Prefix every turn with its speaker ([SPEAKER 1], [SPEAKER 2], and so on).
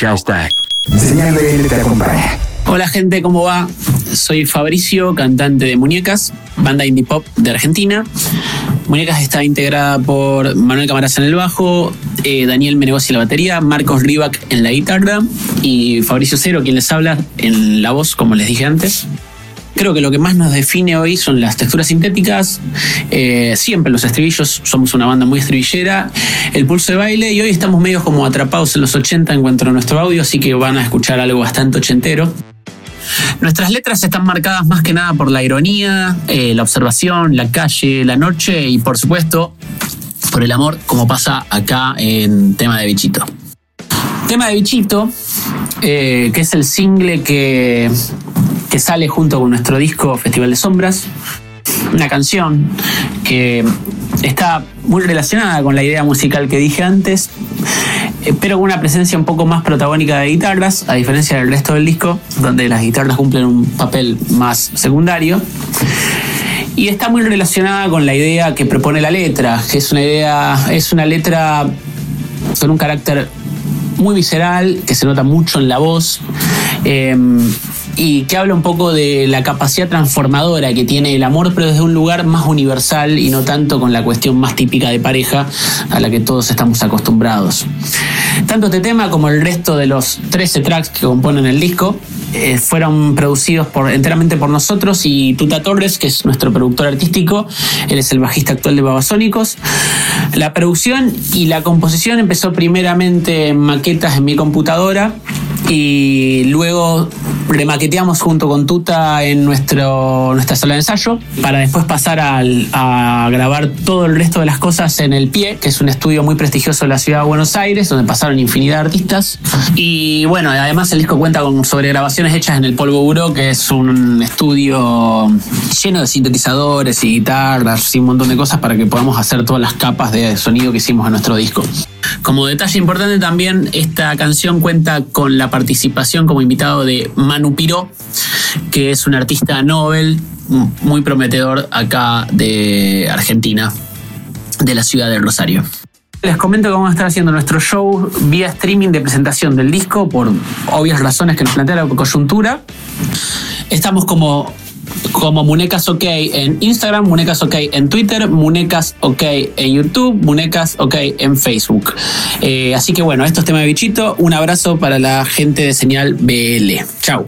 [SPEAKER 1] Ya está. Señal BL te acompaña.
[SPEAKER 2] Hola gente, ¿cómo va? Soy Fabricio, cantante de Muñecas, banda indie pop de Argentina. Muñecas está integrada por Manuel Camaraz en el bajo, eh, Daniel Menegosi en la batería, Marcos Rivac en la guitarra y Fabricio Cero, quien les habla, en la voz, como les dije antes. Creo que lo que más nos define hoy son las texturas sintéticas, eh, siempre los estribillos, somos una banda muy estribillera, el pulso de baile y hoy estamos medio como atrapados en los 80 en cuanto a nuestro audio, así que van a escuchar algo bastante ochentero. Nuestras letras están marcadas más que nada por la ironía, eh, la observación, la calle, la noche y por supuesto por el amor, como pasa acá en tema de bichito. Tema de bichito, eh, que es el single que, que sale junto con nuestro disco Festival de Sombras, una canción que está muy relacionada con la idea musical que dije antes, eh, pero con una presencia un poco más protagónica de guitarras, a diferencia del resto del disco, donde las guitarras cumplen un papel más secundario. Y está muy relacionada con la idea que propone la letra, que es una idea, es una letra con un carácter muy visceral, que se nota mucho en la voz. Eh, y que habla un poco de la capacidad transformadora que tiene el amor, pero desde un lugar más universal y no tanto con la cuestión más típica de pareja a la que todos estamos acostumbrados. Tanto este tema como el resto de los 13 tracks que componen el disco eh, fueron producidos enteramente por nosotros y Tuta Torres, que es nuestro productor artístico. Él es el bajista actual de Babasónicos. La producción y la composición empezó primeramente en maquetas en mi computadora y luego remaqueteamos junto con Tuta en nuestro, nuestra sala de ensayo para después pasar a, grabar todo el resto de las cosas en El Pie, que es un estudio muy prestigioso de la ciudad de Buenos Aires, donde pasaron infinidad de artistas. Y bueno, además el disco cuenta con sobregrabaciones hechas en el Polvo Buró, que es un estudio lleno de sintetizadores y guitarras y un montón de cosas para que podamos hacer todas las capas de sonido que hicimos en nuestro disco. Como detalle importante también, esta canción cuenta con la participación como invitado de Manu Piró, que es un artista Nobel muy prometedor acá de Argentina, de la ciudad de Rosario. Les comento que vamos a estar haciendo nuestro show vía streaming de presentación del disco por obvias razones que nos plantea la coyuntura. Estamos como como Munecas OK en Instagram, Munecas OK en Twitter, Munecas OK en YouTube, Munecas OK en Facebook. Eh, así que bueno, esto es tema de bichito. Un abrazo para la gente de señal BL. Chau.